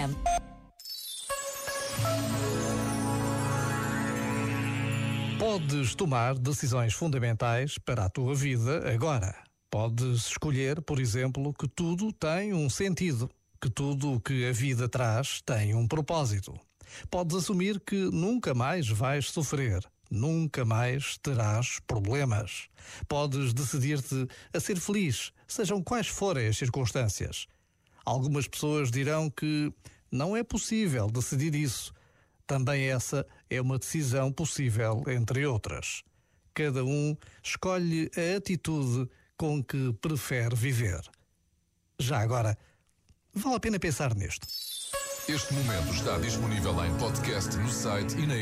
RFM. Podes tomar decisões fundamentais para a tua vida agora. Podes escolher, por exemplo, que tudo tem um sentido, que tudo o que a vida traz tem um propósito. Podes assumir que nunca mais vais sofrer, nunca mais terás problemas. Podes decidir-te a ser feliz, sejam quais forem as circunstâncias. Algumas pessoas dirão que não é possível decidir isso também essa é uma decisão possível, entre outras. Cada um escolhe a atitude com que prefere viver. Já agora, vale a pena pensar nisto. Este momento está disponível em podcast no site e na.